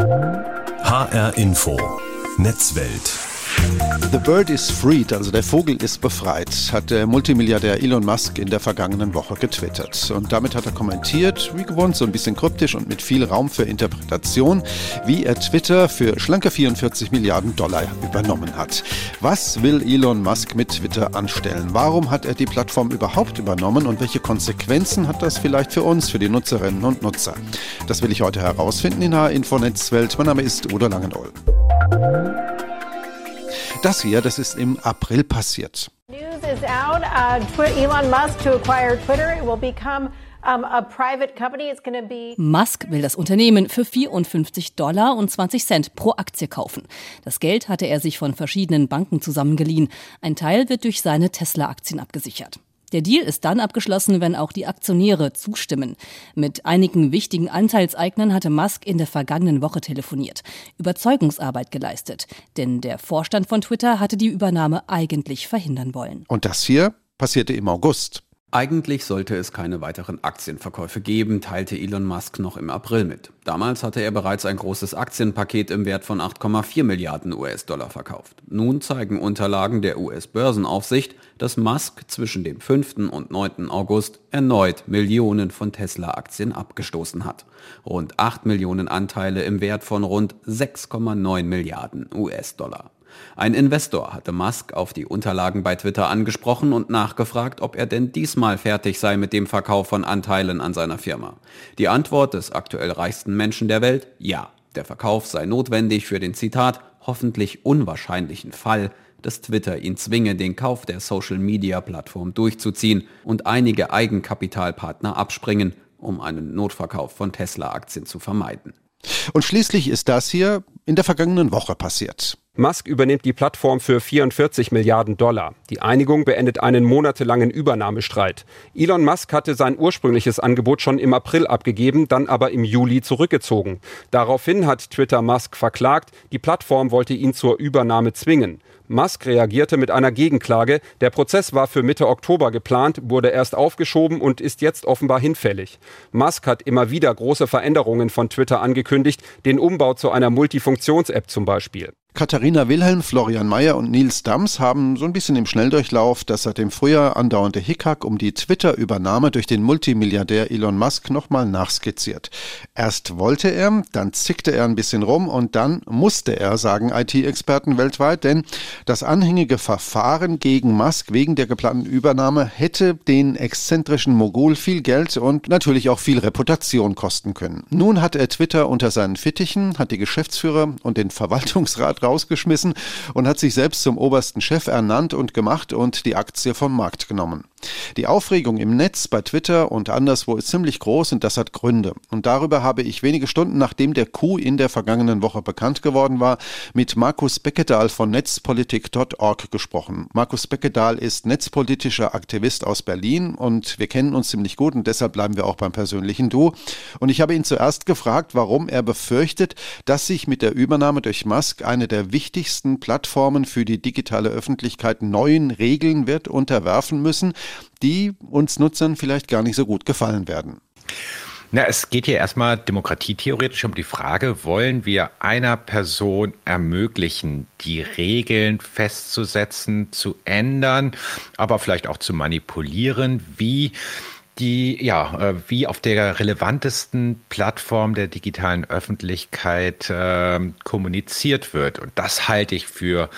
HR Info. Netzwelt. The bird is freed, also der Vogel ist befreit, hat der Multimilliardär Elon Musk in der vergangenen Woche getwittert. Und damit hat er kommentiert, wie gewohnt, so ein bisschen kryptisch und mit viel Raum für Interpretation, wie er Twitter für schlanke 44 Milliarden Dollar übernommen hat. Was will Elon Musk mit Twitter anstellen? Warum hat er die Plattform überhaupt übernommen und welche Konsequenzen hat das vielleicht für uns, für die Nutzerinnen und Nutzer? Das will ich heute herausfinden in H-Info Netzwelt. Mein Name ist Udo Langenohl. Das hier, das ist im April passiert. News is out. Uh, Elon Musk to acquire Twitter. It will become Musk will das Unternehmen für 54 Dollar und 20 Cent pro Aktie kaufen. Das Geld hatte er sich von verschiedenen Banken zusammengeliehen. Ein Teil wird durch seine Tesla-Aktien abgesichert. Der Deal ist dann abgeschlossen, wenn auch die Aktionäre zustimmen. Mit einigen wichtigen Anteilseignern hatte Musk in der vergangenen Woche telefoniert, Überzeugungsarbeit geleistet, denn der Vorstand von Twitter hatte die Übernahme eigentlich verhindern wollen. Und das hier passierte im August. Eigentlich sollte es keine weiteren Aktienverkäufe geben, teilte Elon Musk noch im April mit. Damals hatte er bereits ein großes Aktienpaket im Wert von 8,4 Milliarden US-Dollar verkauft. Nun zeigen Unterlagen der US-Börsenaufsicht, dass Musk zwischen dem 5. und 9. August erneut Millionen von Tesla-Aktien abgestoßen hat. Rund 8 Millionen Anteile im Wert von rund 6,9 Milliarden US-Dollar. Ein Investor hatte Musk auf die Unterlagen bei Twitter angesprochen und nachgefragt, ob er denn diesmal fertig sei mit dem Verkauf von Anteilen an seiner Firma. Die Antwort des aktuell reichsten Menschen der Welt? Ja. Der Verkauf sei notwendig für den Zitat hoffentlich unwahrscheinlichen Fall, dass Twitter ihn zwinge, den Kauf der Social-Media-Plattform durchzuziehen und einige Eigenkapitalpartner abspringen, um einen Notverkauf von Tesla-Aktien zu vermeiden. Und schließlich ist das hier in der vergangenen Woche passiert. Musk übernimmt die Plattform für 44 Milliarden Dollar. Die Einigung beendet einen monatelangen Übernahmestreit. Elon Musk hatte sein ursprüngliches Angebot schon im April abgegeben, dann aber im Juli zurückgezogen. Daraufhin hat Twitter Musk verklagt, die Plattform wollte ihn zur Übernahme zwingen. Musk reagierte mit einer Gegenklage. Der Prozess war für Mitte Oktober geplant, wurde erst aufgeschoben und ist jetzt offenbar hinfällig. Musk hat immer wieder große Veränderungen von Twitter angekündigt, den Umbau zu einer Multifunktions-App zum Beispiel. Katharina Wilhelm, Florian Mayer und Nils Dams haben so ein bisschen im Schnelldurchlauf das seit dem Frühjahr andauernde Hickhack um die Twitter-Übernahme durch den Multimilliardär Elon Musk nochmal nachskizziert. Erst wollte er, dann zickte er ein bisschen rum und dann musste er, sagen IT-Experten weltweit, denn das anhängige Verfahren gegen Musk wegen der geplanten Übernahme hätte den exzentrischen Mogul viel Geld und natürlich auch viel Reputation kosten können. Nun hat er Twitter unter seinen Fittichen, hat die Geschäftsführer und den Verwaltungsrat rausgeschmissen und hat sich selbst zum obersten Chef ernannt und gemacht und die Aktie vom Markt genommen. Die Aufregung im Netz, bei Twitter und anderswo ist ziemlich groß und das hat Gründe. Und darüber habe ich wenige Stunden nachdem der Coup in der vergangenen Woche bekannt geworden war, mit Markus Beckedahl von netzpolitik.org gesprochen. Markus Beckedahl ist netzpolitischer Aktivist aus Berlin und wir kennen uns ziemlich gut und deshalb bleiben wir auch beim persönlichen Du. Und ich habe ihn zuerst gefragt, warum er befürchtet, dass sich mit der Übernahme durch Musk eine der wichtigsten Plattformen für die digitale Öffentlichkeit neuen Regeln wird unterwerfen müssen, die uns Nutzern vielleicht gar nicht so gut gefallen werden. Na, es geht hier erstmal demokratietheoretisch um die Frage, wollen wir einer Person ermöglichen, die Regeln festzusetzen, zu ändern, aber vielleicht auch zu manipulieren, wie die ja äh, wie auf der relevantesten Plattform der digitalen Öffentlichkeit äh, kommuniziert wird. Und das halte ich für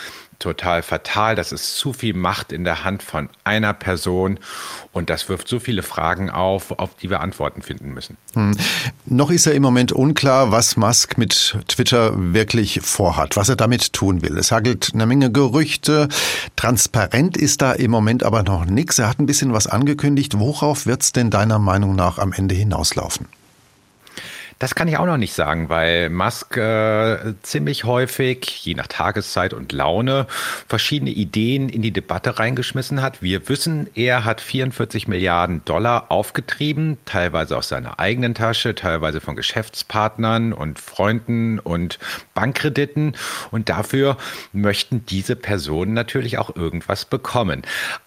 total fatal. Das ist zu viel Macht in der Hand von einer Person und das wirft so viele Fragen auf, auf die wir Antworten finden müssen. Hm. Noch ist ja im Moment unklar, was Musk mit Twitter wirklich vorhat, was er damit tun will. Es hagelt eine Menge Gerüchte. Transparent ist da im Moment aber noch nichts. Er hat ein bisschen was angekündigt. Worauf wird es denn deiner Meinung nach am Ende hinauslaufen? Das kann ich auch noch nicht sagen, weil Musk äh, ziemlich häufig, je nach Tageszeit und Laune, verschiedene Ideen in die Debatte reingeschmissen hat. Wir wissen, er hat 44 Milliarden Dollar aufgetrieben, teilweise aus seiner eigenen Tasche, teilweise von Geschäftspartnern und Freunden und Bankkrediten. Und dafür möchten diese Personen natürlich auch irgendwas bekommen.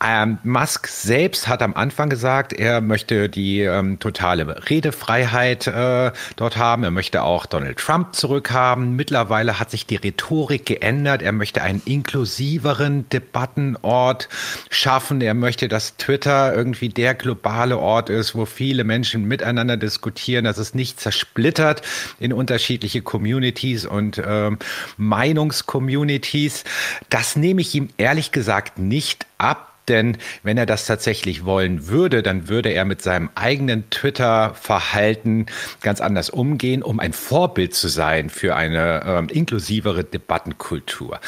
Ähm, Musk selbst hat am Anfang gesagt, er möchte die ähm, totale Redefreiheit äh, dort dort haben. Er möchte auch Donald Trump zurückhaben. Mittlerweile hat sich die Rhetorik geändert. Er möchte einen inklusiveren Debattenort schaffen. Er möchte, dass Twitter irgendwie der globale Ort ist, wo viele Menschen miteinander diskutieren, dass es nicht zersplittert in unterschiedliche Communities und ähm, Meinungscommunities. Das nehme ich ihm ehrlich gesagt nicht ab. Denn wenn er das tatsächlich wollen würde, dann würde er mit seinem eigenen Twitter-Verhalten ganz anders umgehen, um ein Vorbild zu sein für eine ähm, inklusivere Debattenkultur.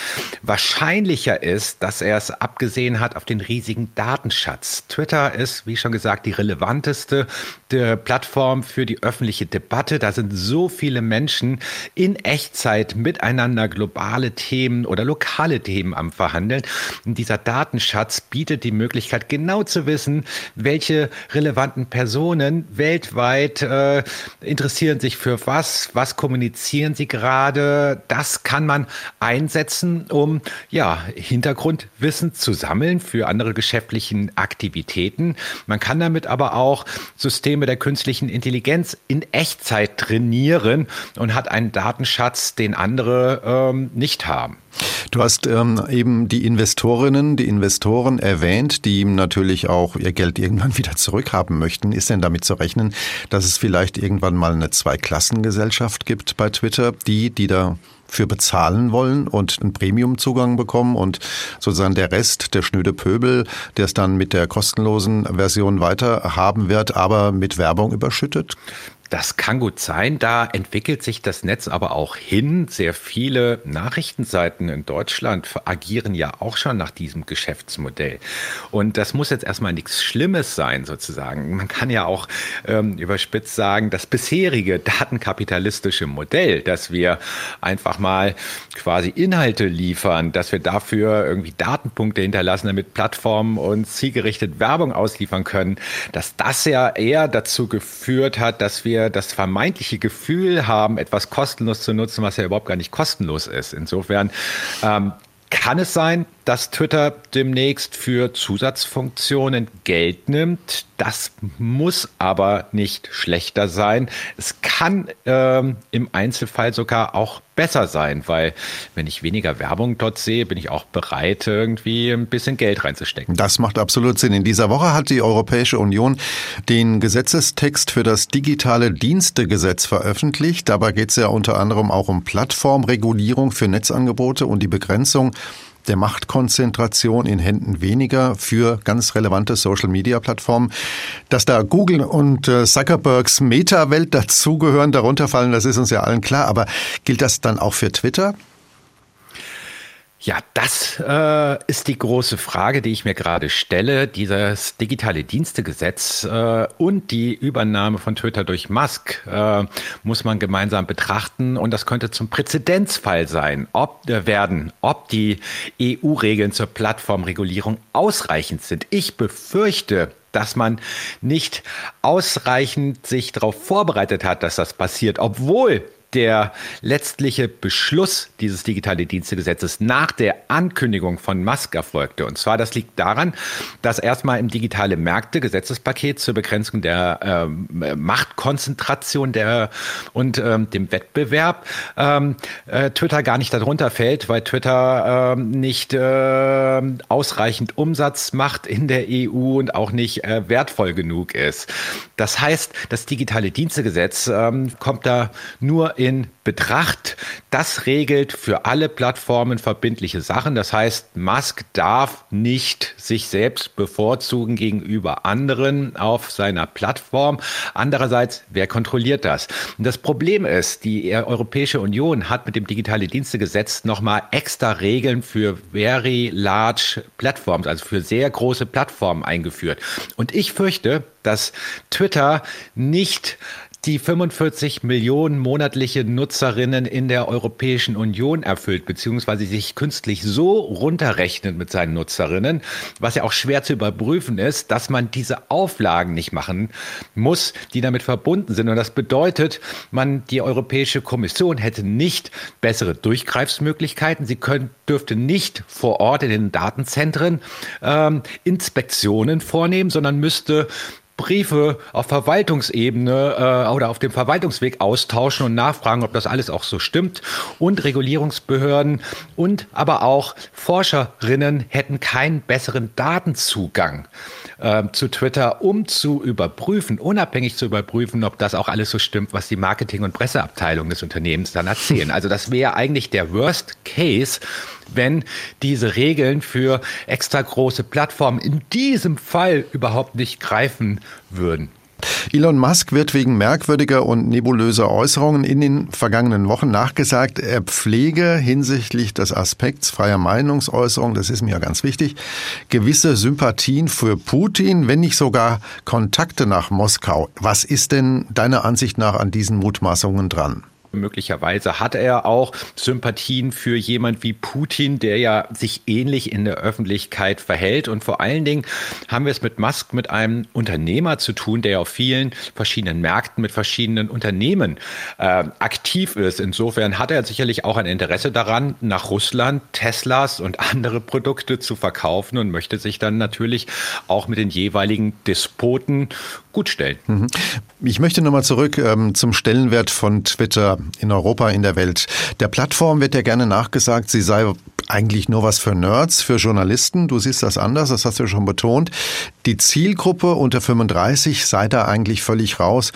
Wahrscheinlicher ist, dass er es abgesehen hat auf den riesigen Datenschatz. Twitter ist, wie schon gesagt, die relevanteste die Plattform für die öffentliche Debatte. Da sind so viele Menschen in Echtzeit miteinander globale Themen oder lokale Themen am Verhandeln. Und dieser Datenschatz bietet die Möglichkeit, genau zu wissen, welche relevanten Personen weltweit äh, interessieren sich für was, was kommunizieren sie gerade. Das kann man einsetzen, um ja, Hintergrundwissen zu sammeln für andere geschäftlichen Aktivitäten. Man kann damit aber auch Systeme Systeme der künstlichen Intelligenz in Echtzeit trainieren und hat einen Datenschatz, den andere ähm, nicht haben. Du hast ähm, eben die Investorinnen, die Investoren erwähnt, die natürlich auch ihr Geld irgendwann wieder zurückhaben möchten. Ist denn damit zu rechnen, dass es vielleicht irgendwann mal eine Zweiklassengesellschaft gibt bei Twitter, die, die da für bezahlen wollen und einen Premiumzugang bekommen und sozusagen der Rest, der schnöde Pöbel, der es dann mit der kostenlosen Version weiter haben wird, aber mit Werbung überschüttet? Das kann gut sein. Da entwickelt sich das Netz aber auch hin. Sehr viele Nachrichtenseiten in Deutschland agieren ja auch schon nach diesem Geschäftsmodell. Und das muss jetzt erstmal nichts Schlimmes sein, sozusagen. Man kann ja auch ähm, überspitzt sagen, das bisherige datenkapitalistische Modell, dass wir einfach mal quasi Inhalte liefern, dass wir dafür irgendwie Datenpunkte hinterlassen, damit Plattformen uns zielgerichtet Werbung ausliefern können, dass das ja eher dazu geführt hat, dass wir wir das vermeintliche Gefühl haben, etwas kostenlos zu nutzen, was ja überhaupt gar nicht kostenlos ist. Insofern ähm, kann es sein, dass Twitter demnächst für Zusatzfunktionen Geld nimmt. Das muss aber nicht schlechter sein. Es kann ähm, im Einzelfall sogar auch besser sein, weil wenn ich weniger Werbung dort sehe, bin ich auch bereit, irgendwie ein bisschen Geld reinzustecken. Das macht absolut Sinn. In dieser Woche hat die Europäische Union den Gesetzestext für das digitale Dienstegesetz veröffentlicht. Dabei geht es ja unter anderem auch um Plattformregulierung für Netzangebote und die Begrenzung der Machtkonzentration in Händen weniger für ganz relevante Social-Media-Plattformen. Dass da Google und äh, Zuckerbergs Meta-Welt dazugehören, darunter fallen, das ist uns ja allen klar. Aber gilt das dann auch für Twitter? Ja, das äh, ist die große Frage, die ich mir gerade stelle. Dieses digitale Dienstegesetz äh, und die Übernahme von Twitter durch Musk äh, muss man gemeinsam betrachten und das könnte zum Präzedenzfall sein, ob äh, werden, ob die EU-Regeln zur Plattformregulierung ausreichend sind. Ich befürchte, dass man nicht ausreichend sich darauf vorbereitet hat, dass das passiert, obwohl der letztliche Beschluss dieses digitale Dienstegesetzes nach der Ankündigung von Musk erfolgte. Und zwar, das liegt daran, dass erstmal im digitale Märkte Gesetzespaket zur Begrenzung der ähm, Machtkonzentration der, und ähm, dem Wettbewerb ähm, äh, Twitter gar nicht darunter fällt, weil Twitter ähm, nicht äh, ausreichend Umsatz macht in der EU und auch nicht äh, wertvoll genug ist. Das heißt, das digitale Dienstegesetz ähm, kommt da nur in Betracht. Das regelt für alle Plattformen verbindliche Sachen. Das heißt, Musk darf nicht sich selbst bevorzugen gegenüber anderen auf seiner Plattform. Andererseits, wer kontrolliert das? Und das Problem ist, die Europäische Union hat mit dem digitale Dienstegesetz nochmal extra Regeln für very large Platforms, also für sehr große Plattformen eingeführt. Und ich fürchte, dass Twitter nicht die 45 Millionen monatliche Nutzerinnen in der Europäischen Union erfüllt, beziehungsweise sich künstlich so runterrechnet mit seinen Nutzerinnen, was ja auch schwer zu überprüfen ist, dass man diese Auflagen nicht machen muss, die damit verbunden sind. Und das bedeutet, man, die Europäische Kommission hätte nicht bessere Durchgreifsmöglichkeiten. Sie können, dürfte nicht vor Ort in den Datenzentren ähm, Inspektionen vornehmen, sondern müsste Briefe auf Verwaltungsebene äh, oder auf dem Verwaltungsweg austauschen und nachfragen, ob das alles auch so stimmt. Und Regulierungsbehörden und aber auch Forscherinnen hätten keinen besseren Datenzugang äh, zu Twitter, um zu überprüfen, unabhängig zu überprüfen, ob das auch alles so stimmt, was die Marketing- und Presseabteilung des Unternehmens dann erzählen. Also das wäre eigentlich der Worst Case, wenn diese Regeln für extra große Plattformen in diesem Fall überhaupt nicht greifen würden. Elon Musk wird wegen merkwürdiger und nebulöser Äußerungen in den vergangenen Wochen nachgesagt, er pflege hinsichtlich des Aspekts freier Meinungsäußerung, das ist mir ja ganz wichtig, gewisse Sympathien für Putin, wenn nicht sogar Kontakte nach Moskau. Was ist denn deiner Ansicht nach an diesen Mutmaßungen dran? Möglicherweise hat er auch Sympathien für jemand wie Putin, der ja sich ähnlich in der Öffentlichkeit verhält. Und vor allen Dingen haben wir es mit Musk mit einem Unternehmer zu tun, der auf vielen verschiedenen Märkten mit verschiedenen Unternehmen äh, aktiv ist. Insofern hat er sicherlich auch ein Interesse daran, nach Russland Teslas und andere Produkte zu verkaufen und möchte sich dann natürlich auch mit den jeweiligen Despoten gut stellen. Mhm. Ich möchte nochmal zurück ähm, zum Stellenwert von Twitter in Europa, in der Welt. Der Plattform wird ja gerne nachgesagt, sie sei eigentlich nur was für Nerds, für Journalisten. Du siehst das anders, das hast du schon betont. Die Zielgruppe unter 35 sei da eigentlich völlig raus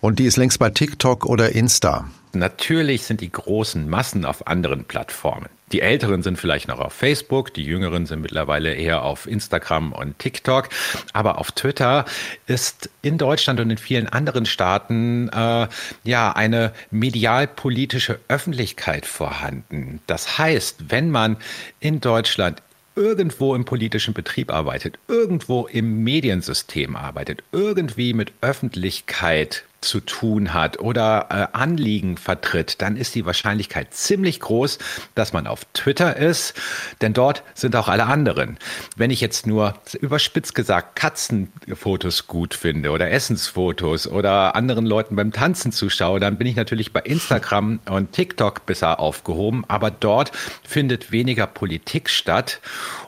und die ist längst bei TikTok oder Insta. Natürlich sind die großen Massen auf anderen Plattformen. Die Älteren sind vielleicht noch auf Facebook, die Jüngeren sind mittlerweile eher auf Instagram und TikTok. Aber auf Twitter ist in Deutschland und in vielen anderen Staaten äh, ja eine medialpolitische Öffentlichkeit vorhanden. Das heißt, wenn man in Deutschland irgendwo im politischen Betrieb arbeitet, irgendwo im Mediensystem arbeitet, irgendwie mit Öffentlichkeit zu tun hat oder äh, Anliegen vertritt, dann ist die Wahrscheinlichkeit ziemlich groß, dass man auf Twitter ist, denn dort sind auch alle anderen. Wenn ich jetzt nur überspitzt gesagt Katzenfotos gut finde oder Essensfotos oder anderen Leuten beim Tanzen zuschaue, dann bin ich natürlich bei Instagram und TikTok besser aufgehoben, aber dort findet weniger Politik statt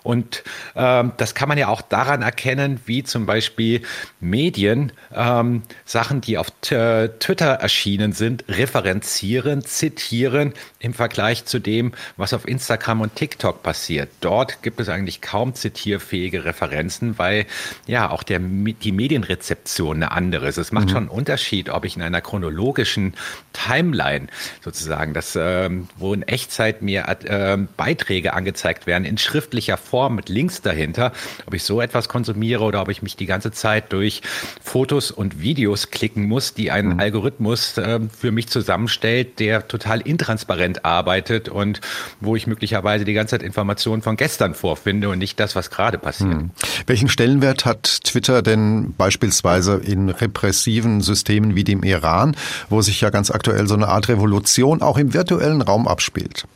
und ähm, das kann man ja auch daran erkennen, wie zum Beispiel Medien ähm, Sachen, die auf Twitter erschienen sind, referenzieren, zitieren im Vergleich zu dem, was auf Instagram und TikTok passiert. Dort gibt es eigentlich kaum zitierfähige Referenzen, weil ja auch der, die Medienrezeption eine andere ist. Es macht mhm. schon einen Unterschied, ob ich in einer chronologischen Timeline sozusagen, das, ähm, wo in Echtzeit mir äh, Beiträge angezeigt werden, in schriftlicher Form mit Links dahinter, ob ich so etwas konsumiere oder ob ich mich die ganze Zeit durch Fotos und Videos klicken muss, die ein mhm. Algorithmus äh, für mich zusammenstellt, der total intransparent arbeitet und wo ich möglicherweise die ganze Zeit Informationen von gestern vorfinde und nicht das, was gerade passiert. Mhm. Welchen Stellenwert hat Twitter denn beispielsweise in repressiven Systemen wie dem Iran, wo sich ja ganz aktuell so eine Art Revolution auch im virtuellen Raum abspielt?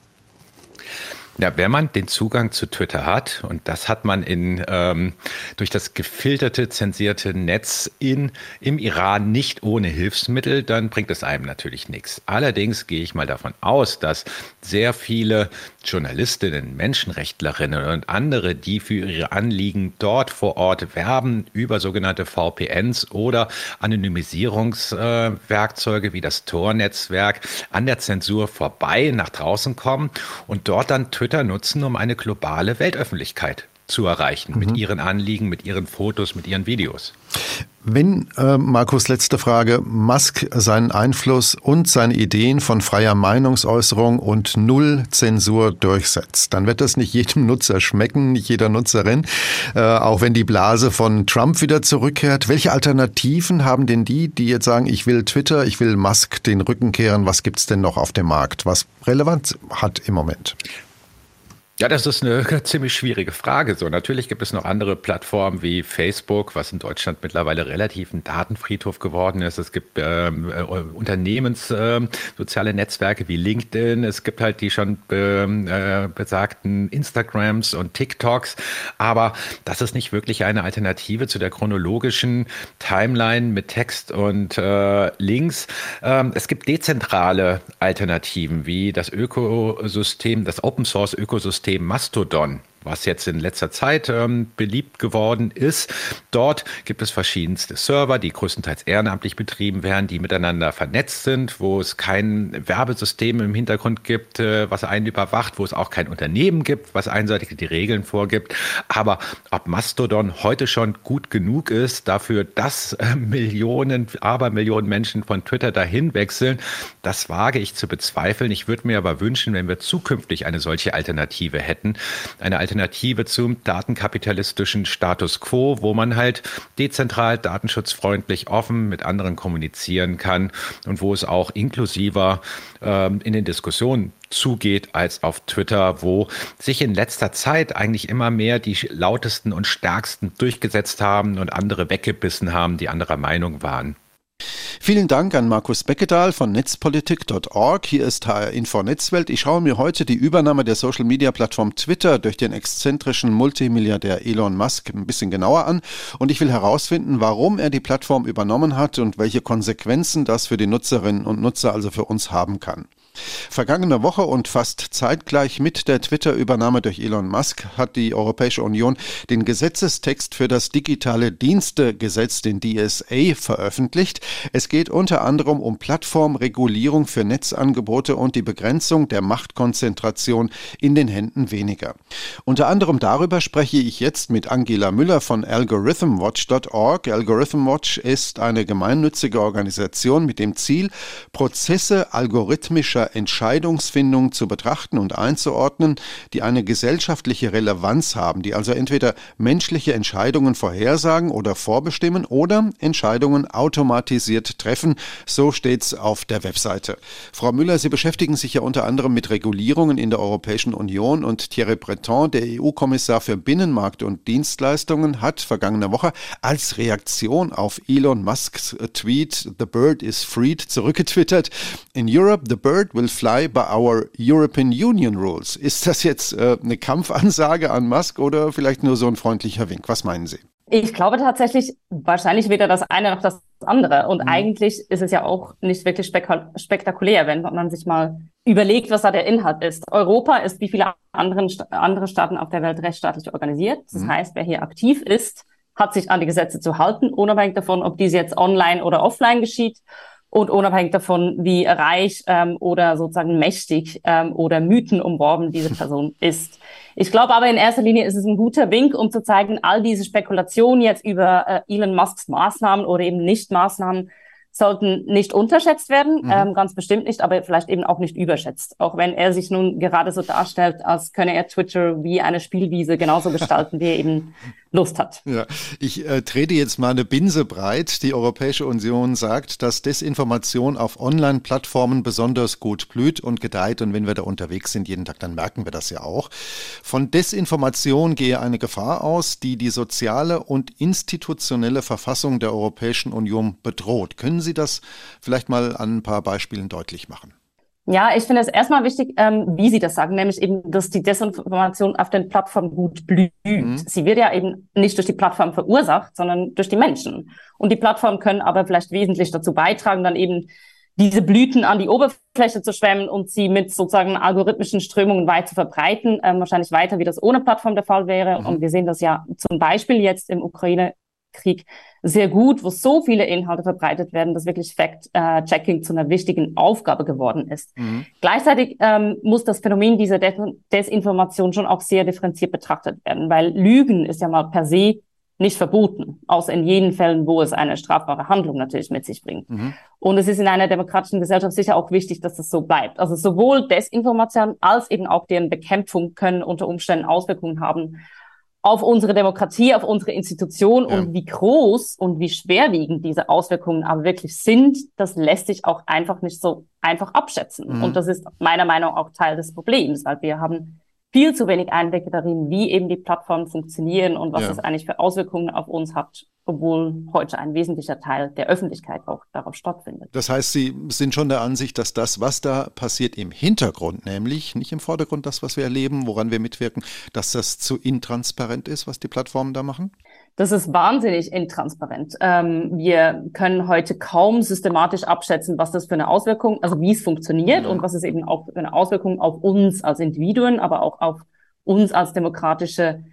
Ja, wenn man den Zugang zu Twitter hat, und das hat man in, ähm, durch das gefilterte, zensierte Netz in, im Iran nicht ohne Hilfsmittel, dann bringt es einem natürlich nichts. Allerdings gehe ich mal davon aus, dass sehr viele Journalistinnen, Menschenrechtlerinnen und andere, die für ihre Anliegen dort vor Ort werben über sogenannte VPNs oder Anonymisierungswerkzeuge äh, wie das Tor-Netzwerk, an der Zensur vorbei nach draußen kommen und dort dann Twitter nutzen, um eine globale Weltöffentlichkeit zu erreichen mhm. mit ihren Anliegen, mit ihren Fotos, mit ihren Videos. Wenn, äh, Markus, letzte Frage, Musk seinen Einfluss und seine Ideen von freier Meinungsäußerung und Null Zensur durchsetzt, dann wird das nicht jedem Nutzer schmecken, nicht jeder Nutzerin, äh, auch wenn die Blase von Trump wieder zurückkehrt. Welche Alternativen haben denn die, die jetzt sagen, ich will Twitter, ich will Musk den Rücken kehren, was gibt's denn noch auf dem Markt, was Relevanz hat im Moment? Ja, das ist eine ziemlich schwierige Frage. So, natürlich gibt es noch andere Plattformen wie Facebook, was in Deutschland mittlerweile relativ ein Datenfriedhof geworden ist. Es gibt ähm, äh, Unternehmens äh, soziale Netzwerke wie LinkedIn. Es gibt halt die schon ähm, äh, besagten Instagrams und TikToks. Aber das ist nicht wirklich eine Alternative zu der chronologischen Timeline mit Text und äh, Links. Ähm, es gibt dezentrale Alternativen wie das Ökosystem, das Open Source Ökosystem System Mastodon was jetzt in letzter Zeit ähm, beliebt geworden ist. Dort gibt es verschiedenste Server, die größtenteils ehrenamtlich betrieben werden, die miteinander vernetzt sind, wo es kein Werbesystem im Hintergrund gibt, äh, was einen überwacht, wo es auch kein Unternehmen gibt, was einseitig die Regeln vorgibt. Aber ob Mastodon heute schon gut genug ist dafür, dass äh, Millionen, Abermillionen Menschen von Twitter dahin wechseln, das wage ich zu bezweifeln. Ich würde mir aber wünschen, wenn wir zukünftig eine solche Alternative hätten, eine Alternative Alternative zum datenkapitalistischen Status quo, wo man halt dezentral, datenschutzfreundlich, offen mit anderen kommunizieren kann und wo es auch inklusiver ähm, in den Diskussionen zugeht als auf Twitter, wo sich in letzter Zeit eigentlich immer mehr die lautesten und stärksten durchgesetzt haben und andere weggebissen haben, die anderer Meinung waren. Vielen Dank an Markus Beckedahl von netzpolitik.org. Hier ist HR Info Netzwelt. Ich schaue mir heute die Übernahme der Social Media Plattform Twitter durch den exzentrischen Multimilliardär Elon Musk ein bisschen genauer an und ich will herausfinden, warum er die Plattform übernommen hat und welche Konsequenzen das für die Nutzerinnen und Nutzer, also für uns haben kann. Vergangene Woche und fast zeitgleich mit der Twitter-Übernahme durch Elon Musk hat die Europäische Union den Gesetzestext für das digitale Dienstegesetz, den DSA, veröffentlicht. Es geht unter anderem um Plattformregulierung für Netzangebote und die Begrenzung der Machtkonzentration in den Händen weniger. Unter anderem darüber spreche ich jetzt mit Angela Müller von algorithmwatch.org. Algorithmwatch ist eine gemeinnützige Organisation mit dem Ziel, Prozesse algorithmischer Entscheidungsfindung zu betrachten und einzuordnen, die eine gesellschaftliche Relevanz haben, die also entweder menschliche Entscheidungen vorhersagen oder vorbestimmen oder Entscheidungen automatisiert treffen. So steht's auf der Webseite. Frau Müller, Sie beschäftigen sich ja unter anderem mit Regulierungen in der Europäischen Union und Thierry Breton, der EU-Kommissar für Binnenmarkt und Dienstleistungen, hat vergangene Woche als Reaktion auf Elon Musks Tweet The Bird is Freed zurückgetwittert. In Europe, the bird will fly by our European Union rules. Ist das jetzt äh, eine Kampfansage an Musk oder vielleicht nur so ein freundlicher Wink? Was meinen Sie? Ich glaube tatsächlich, wahrscheinlich weder das eine noch das andere. Und mhm. eigentlich ist es ja auch nicht wirklich spek spektakulär, wenn man sich mal überlegt, was da der Inhalt ist. Europa ist wie viele anderen, andere Staaten auf der Welt rechtsstaatlich organisiert. Das mhm. heißt, wer hier aktiv ist, hat sich an die Gesetze zu halten, unabhängig davon, ob dies jetzt online oder offline geschieht und unabhängig davon, wie reich ähm, oder sozusagen mächtig ähm, oder Mythen umworben diese Person ist. Ich glaube aber in erster Linie ist es ein guter Wink, um zu zeigen, all diese Spekulationen jetzt über äh, Elon Musks Maßnahmen oder eben Nicht-Maßnahmen sollten nicht unterschätzt werden, mhm. ähm, ganz bestimmt nicht, aber vielleicht eben auch nicht überschätzt. Auch wenn er sich nun gerade so darstellt, als könne er Twitter wie eine Spielwiese genauso gestalten, wie er eben Lust hat. Ja, ich äh, trete jetzt mal eine Binse breit. Die Europäische Union sagt, dass Desinformation auf Online-Plattformen besonders gut blüht und gedeiht. Und wenn wir da unterwegs sind jeden Tag, dann merken wir das ja auch. Von Desinformation gehe eine Gefahr aus, die die soziale und institutionelle Verfassung der Europäischen Union bedroht. Können Sie das vielleicht mal an ein paar Beispielen deutlich machen? Ja, ich finde es erstmal wichtig, ähm, wie Sie das sagen, nämlich eben, dass die Desinformation auf den Plattformen gut blüht. Mhm. Sie wird ja eben nicht durch die Plattform verursacht, sondern durch die Menschen. Und die Plattformen können aber vielleicht wesentlich dazu beitragen, dann eben diese Blüten an die Oberfläche zu schwemmen und sie mit sozusagen algorithmischen Strömungen weit zu verbreiten, ähm, wahrscheinlich weiter, wie das ohne Plattform der Fall wäre. Mhm. Und wir sehen das ja zum Beispiel jetzt im Ukraine Krieg sehr gut, wo so viele Inhalte verbreitet werden, dass wirklich Fact-Checking zu einer wichtigen Aufgabe geworden ist. Mhm. Gleichzeitig ähm, muss das Phänomen dieser Des Desinformation schon auch sehr differenziert betrachtet werden, weil Lügen ist ja mal per se nicht verboten, außer in jenen Fällen, wo es eine strafbare Handlung natürlich mit sich bringt. Mhm. Und es ist in einer demokratischen Gesellschaft sicher auch wichtig, dass das so bleibt. Also sowohl Desinformation als eben auch deren Bekämpfung können unter Umständen Auswirkungen haben auf unsere Demokratie, auf unsere Institution ja. und wie groß und wie schwerwiegend diese Auswirkungen aber wirklich sind, das lässt sich auch einfach nicht so einfach abschätzen. Mhm. Und das ist meiner Meinung nach auch Teil des Problems, weil wir haben viel zu wenig Einblicke darin, wie eben die Plattformen funktionieren und was ja. das eigentlich für Auswirkungen auf uns hat, obwohl heute ein wesentlicher Teil der Öffentlichkeit auch darauf stattfindet. Das heißt, Sie sind schon der Ansicht, dass das, was da passiert im Hintergrund, nämlich nicht im Vordergrund das, was wir erleben, woran wir mitwirken, dass das zu intransparent ist, was die Plattformen da machen? Das ist wahnsinnig intransparent. Ähm, wir können heute kaum systematisch abschätzen, was das für eine Auswirkung, also wie es funktioniert und was es eben auch für eine Auswirkung auf uns als Individuen, aber auch auf uns als demokratische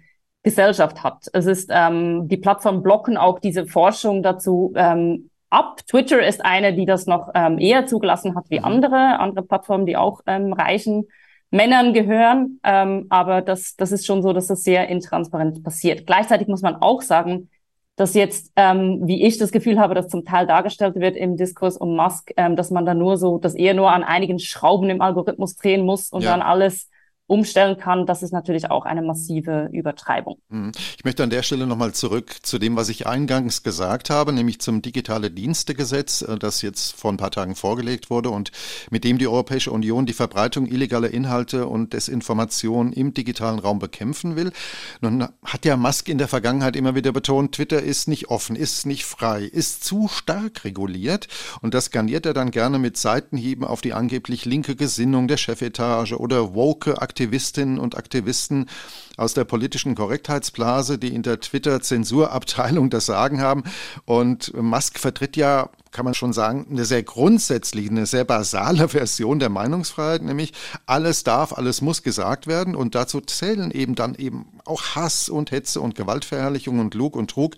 Gesellschaft hat. Es ist, ähm, die Plattformen blocken auch diese Forschung dazu ähm, ab. Twitter ist eine, die das noch ähm, eher zugelassen hat wie mhm. andere, andere Plattformen, die auch ähm, reichen Männern gehören. Ähm, aber das, das ist schon so, dass das sehr intransparent passiert. Gleichzeitig muss man auch sagen, dass jetzt, ähm, wie ich das Gefühl habe, dass zum Teil dargestellt wird im Diskurs um Musk, ähm, dass man da nur so, dass er nur an einigen Schrauben im Algorithmus drehen muss und ja. dann alles umstellen kann, das ist natürlich auch eine massive Übertreibung. Mhm. Ich möchte an der Stelle nochmal zurück zu dem, was ich eingangs gesagt habe, nämlich zum digitale Dienstegesetz, äh, das jetzt vor ein paar Tagen vorgelegt wurde und mit dem die Europäische Union die Verbreitung illegaler Inhalte und Desinformation im digitalen Raum bekämpfen will. Nun hat ja Musk in der Vergangenheit immer wieder betont, Twitter ist nicht offen, ist nicht frei, ist zu stark reguliert und das garniert er dann gerne mit Seitenhieben auf die angeblich linke Gesinnung der Chefetage oder woke Aktivistinnen und Aktivisten aus der politischen Korrektheitsblase, die in der Twitter-Zensurabteilung das Sagen haben. Und Musk vertritt ja kann man schon sagen, eine sehr grundsätzliche, eine sehr basale Version der Meinungsfreiheit, nämlich alles darf, alles muss gesagt werden und dazu zählen eben dann eben auch Hass und Hetze und Gewaltverherrlichung und Lug und Trug.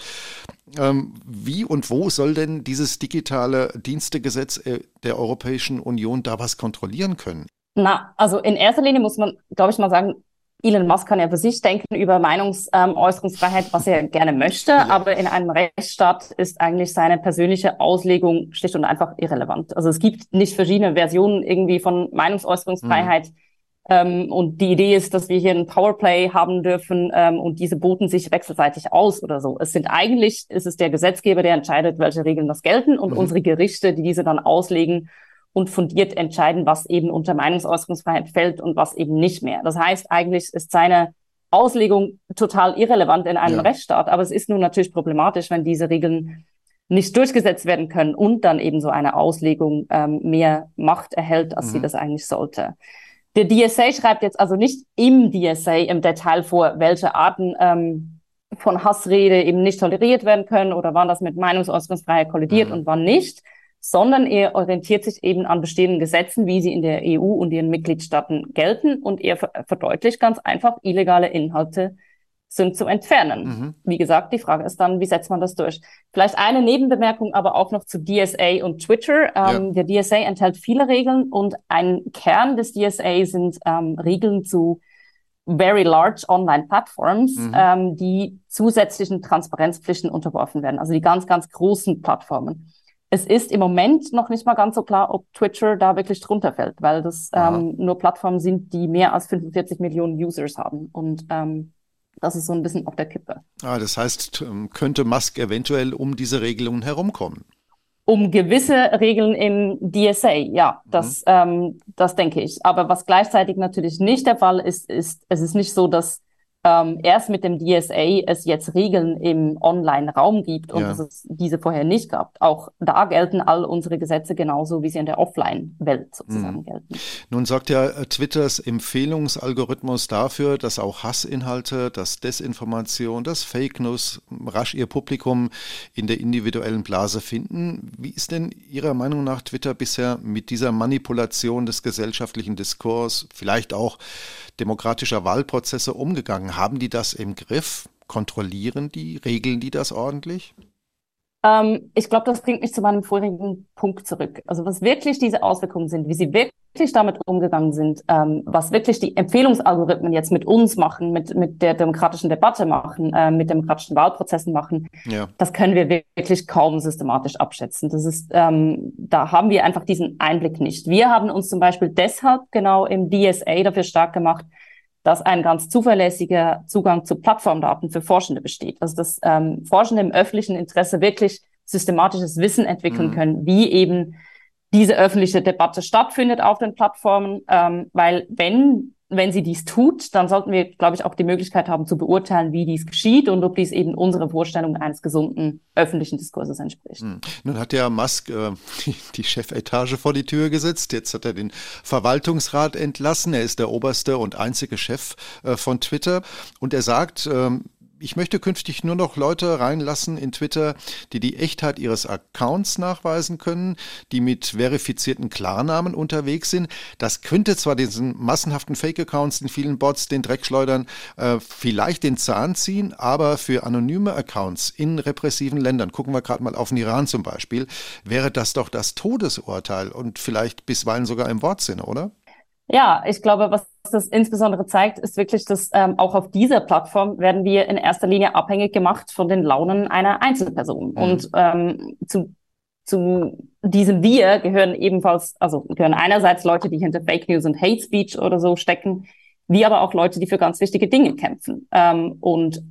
Ähm, wie und wo soll denn dieses digitale Dienstegesetz äh, der Europäischen Union da was kontrollieren können? Na, also in erster Linie muss man, glaube ich, mal sagen, Elon Musk kann ja für sich denken über Meinungsäußerungsfreiheit, was er gerne möchte, ja. aber in einem Rechtsstaat ist eigentlich seine persönliche Auslegung schlicht und einfach irrelevant. Also es gibt nicht verschiedene Versionen irgendwie von Meinungsäußerungsfreiheit. Mhm. Ähm, und die Idee ist, dass wir hier ein Powerplay haben dürfen ähm, und diese boten sich wechselseitig aus oder so. Es sind eigentlich, ist es der Gesetzgeber, der entscheidet, welche Regeln das gelten und mhm. unsere Gerichte, die diese dann auslegen und fundiert entscheiden, was eben unter Meinungsäußerungsfreiheit fällt und was eben nicht mehr. Das heißt, eigentlich ist seine Auslegung total irrelevant in einem ja. Rechtsstaat, aber es ist nun natürlich problematisch, wenn diese Regeln nicht durchgesetzt werden können und dann eben so eine Auslegung ähm, mehr Macht erhält, als mhm. sie das eigentlich sollte. Der DSA schreibt jetzt also nicht im DSA im Detail vor, welche Arten ähm, von Hassrede eben nicht toleriert werden können oder wann das mit Meinungsäußerungsfreiheit kollidiert mhm. und wann nicht sondern er orientiert sich eben an bestehenden Gesetzen, wie sie in der EU und ihren Mitgliedstaaten gelten und er verdeutlicht ganz einfach, illegale Inhalte sind zu entfernen. Mhm. Wie gesagt, die Frage ist dann, wie setzt man das durch? Vielleicht eine Nebenbemerkung aber auch noch zu DSA und Twitter. Ähm, ja. Der DSA enthält viele Regeln und ein Kern des DSA sind ähm, Regeln zu very large online platforms, mhm. ähm, die zusätzlichen Transparenzpflichten unterworfen werden. Also die ganz, ganz großen Plattformen es ist im Moment noch nicht mal ganz so klar, ob Twitter da wirklich drunter fällt, weil das ähm, nur Plattformen sind, die mehr als 45 Millionen Users haben. Und ähm, das ist so ein bisschen auf der Kippe. Ah, das heißt, ähm, könnte Musk eventuell um diese Regelungen herumkommen? Um gewisse Regeln im DSA, ja, das, mhm. ähm, das denke ich. Aber was gleichzeitig natürlich nicht der Fall ist, ist, es ist nicht so, dass ähm, erst mit dem DSA es jetzt Regeln im Online-Raum gibt und ja. dass es diese vorher nicht gab. Auch da gelten all unsere Gesetze genauso, wie sie in der Offline-Welt sozusagen mhm. gelten. Nun sorgt ja äh, Twitters Empfehlungsalgorithmus dafür, dass auch Hassinhalte, dass Desinformation, dass Fake News rasch ihr Publikum in der individuellen Blase finden. Wie ist denn Ihrer Meinung nach Twitter bisher mit dieser Manipulation des gesellschaftlichen Diskurs, vielleicht auch demokratischer Wahlprozesse umgegangen? Haben die das im Griff? Kontrollieren die? Regeln die das ordentlich? Ähm, ich glaube, das bringt mich zu meinem vorigen Punkt zurück. Also was wirklich diese Auswirkungen sind, wie sie wirklich damit umgegangen sind, ähm, was wirklich die Empfehlungsalgorithmen jetzt mit uns machen, mit, mit der demokratischen Debatte machen, äh, mit demokratischen Wahlprozessen machen, ja. das können wir wirklich kaum systematisch abschätzen. Das ist, ähm, da haben wir einfach diesen Einblick nicht. Wir haben uns zum Beispiel deshalb genau im DSA dafür stark gemacht, dass ein ganz zuverlässiger Zugang zu Plattformdaten für Forschende besteht. Also dass ähm, Forschende im öffentlichen Interesse wirklich systematisches Wissen entwickeln mhm. können, wie eben diese öffentliche Debatte stattfindet auf den Plattformen. Ähm, weil wenn wenn sie dies tut, dann sollten wir, glaube ich, auch die Möglichkeit haben zu beurteilen, wie dies geschieht und ob dies eben unsere Vorstellung eines gesunden öffentlichen Diskurses entspricht. Hm. Nun hat ja Musk äh, die, Chefetage vor die Tür gesetzt. Jetzt hat er den Verwaltungsrat entlassen. Er ist der oberste und einzige Chef äh, von Twitter. Und er sagt, äh, ich möchte künftig nur noch Leute reinlassen in Twitter, die die Echtheit ihres Accounts nachweisen können, die mit verifizierten Klarnamen unterwegs sind. Das könnte zwar diesen massenhaften Fake-Accounts, den vielen Bots, den Dreckschleudern äh, vielleicht den Zahn ziehen, aber für anonyme Accounts in repressiven Ländern, gucken wir gerade mal auf den Iran zum Beispiel, wäre das doch das Todesurteil und vielleicht bisweilen sogar im Wortsinne, oder? Ja, ich glaube, was das insbesondere zeigt, ist wirklich, dass ähm, auch auf dieser Plattform werden wir in erster Linie abhängig gemacht von den Launen einer Einzelperson. Mhm. Und ähm, zu, zu diesem Wir gehören ebenfalls, also gehören einerseits Leute, die hinter Fake News und Hate Speech oder so stecken, wie aber auch Leute, die für ganz wichtige Dinge kämpfen. Ähm, und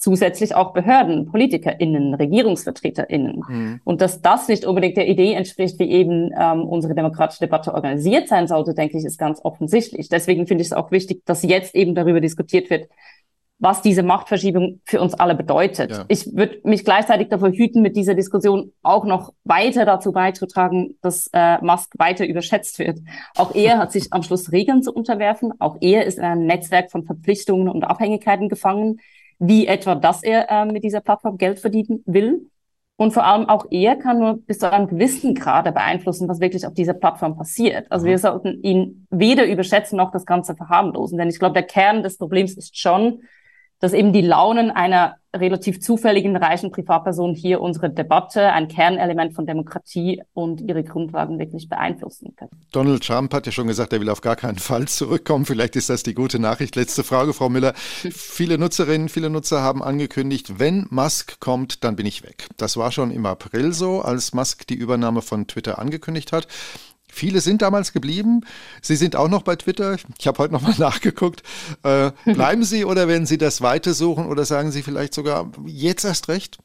zusätzlich auch Behörden, PolitikerInnen, RegierungsvertreterInnen. Mhm. Und dass das nicht unbedingt der Idee entspricht, wie eben ähm, unsere demokratische Debatte organisiert sein sollte, denke ich, ist ganz offensichtlich. Deswegen finde ich es auch wichtig, dass jetzt eben darüber diskutiert wird, was diese Machtverschiebung für uns alle bedeutet. Ja. Ich würde mich gleichzeitig davor hüten, mit dieser Diskussion auch noch weiter dazu beizutragen, dass äh, Musk weiter überschätzt wird. Auch er hat sich am Schluss Regeln zu unterwerfen. Auch er ist in einem Netzwerk von Verpflichtungen und Abhängigkeiten gefangen wie etwa, dass er äh, mit dieser Plattform Geld verdienen will. Und vor allem auch er kann nur bis zu einem gewissen Grade beeinflussen, was wirklich auf dieser Plattform passiert. Also wir mhm. sollten ihn weder überschätzen noch das Ganze verharmlosen. Denn ich glaube, der Kern des Problems ist schon, dass eben die Launen einer relativ zufälligen reichen Privatperson hier unsere Debatte, ein Kernelement von Demokratie und ihre Grundlagen wirklich beeinflussen können. Donald Trump hat ja schon gesagt, er will auf gar keinen Fall zurückkommen. Vielleicht ist das die gute Nachricht. Letzte Frage, Frau Müller. viele Nutzerinnen, viele Nutzer haben angekündigt, wenn Musk kommt, dann bin ich weg. Das war schon im April so, als Musk die Übernahme von Twitter angekündigt hat. Viele sind damals geblieben. Sie sind auch noch bei Twitter. Ich habe heute nochmal nachgeguckt. Äh, bleiben Sie oder werden Sie das weitersuchen oder sagen Sie vielleicht sogar jetzt erst recht?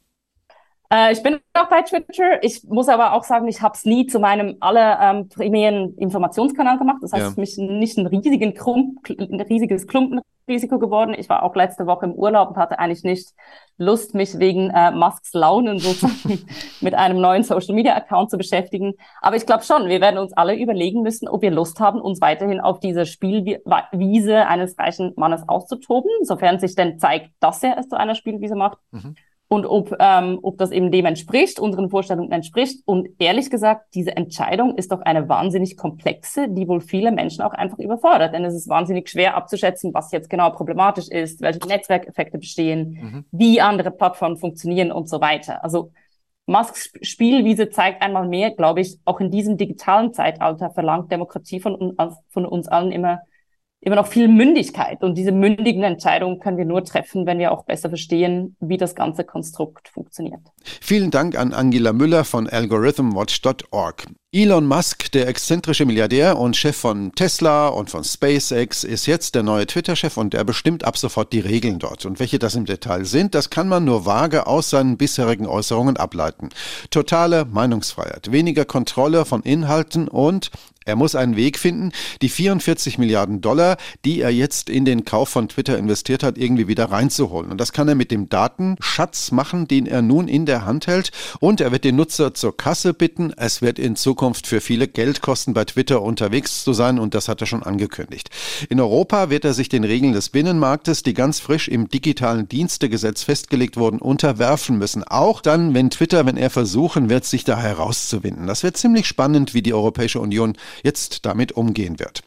Äh, ich bin auch bei Twitter. Ich muss aber auch sagen, ich habe es nie zu meinem aller ähm, primären Informationskanal gemacht. Das heißt, ja. es ist mich nicht ein, riesigen Klump, ein riesiges Klumpenrisiko geworden. Ich war auch letzte Woche im Urlaub und hatte eigentlich nicht Lust, mich wegen äh, Musks Launen sozusagen mit einem neuen Social-Media-Account zu beschäftigen. Aber ich glaube schon, wir werden uns alle überlegen müssen, ob wir Lust haben, uns weiterhin auf dieser Spielwiese eines reichen Mannes auszutoben, sofern sich denn zeigt, dass er es zu einer Spielwiese macht. Mhm und ob, ähm, ob das eben dem entspricht, unseren Vorstellungen entspricht. Und ehrlich gesagt, diese Entscheidung ist doch eine wahnsinnig komplexe, die wohl viele Menschen auch einfach überfordert. Denn es ist wahnsinnig schwer abzuschätzen, was jetzt genau problematisch ist, welche Netzwerkeffekte bestehen, mhm. wie andere Plattformen funktionieren und so weiter. Also Musks Spielwiese zeigt einmal mehr, glaube ich, auch in diesem digitalen Zeitalter verlangt Demokratie von, von uns allen immer immer noch viel Mündigkeit. Und diese mündigen Entscheidungen können wir nur treffen, wenn wir auch besser verstehen, wie das ganze Konstrukt funktioniert. Vielen Dank an Angela Müller von algorithmwatch.org. Elon Musk, der exzentrische Milliardär und Chef von Tesla und von SpaceX, ist jetzt der neue Twitter-Chef und er bestimmt ab sofort die Regeln dort. Und welche das im Detail sind, das kann man nur vage aus seinen bisherigen Äußerungen ableiten. Totale Meinungsfreiheit, weniger Kontrolle von Inhalten und er muss einen Weg finden, die 44 Milliarden Dollar, die er jetzt in den Kauf von Twitter investiert hat, irgendwie wieder reinzuholen. Und das kann er mit dem Datenschatz machen, den er nun in der Hand hält. Und er wird den Nutzer zur Kasse bitten. Es wird in Zukunft für viele Geld kosten, bei Twitter unterwegs zu sein. Und das hat er schon angekündigt. In Europa wird er sich den Regeln des Binnenmarktes, die ganz frisch im digitalen Dienstegesetz festgelegt wurden, unterwerfen müssen. Auch dann, wenn Twitter, wenn er versuchen wird, sich da herauszuwinden. Das wird ziemlich spannend, wie die Europäische Union jetzt damit umgehen wird.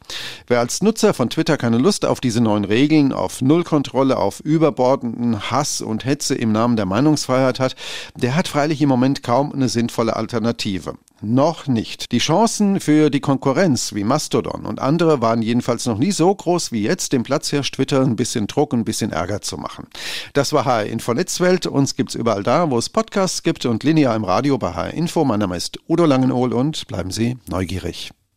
Wer als Nutzer von Twitter keine Lust auf diese neuen Regeln, auf Nullkontrolle, auf überbordenden Hass und Hetze im Namen der Meinungsfreiheit hat, der hat freilich im Moment kaum eine sinnvolle Alternative. Noch nicht. Die Chancen für die Konkurrenz wie Mastodon und andere waren jedenfalls noch nie so groß wie jetzt, dem Platzhirsch Twitter ein bisschen Druck, ein bisschen Ärger zu machen. Das war HR Info Netzwelt. Uns gibt's überall da, wo es Podcasts gibt und linear im Radio bei HR Info. Mein Name ist Udo Langenohl und bleiben Sie neugierig.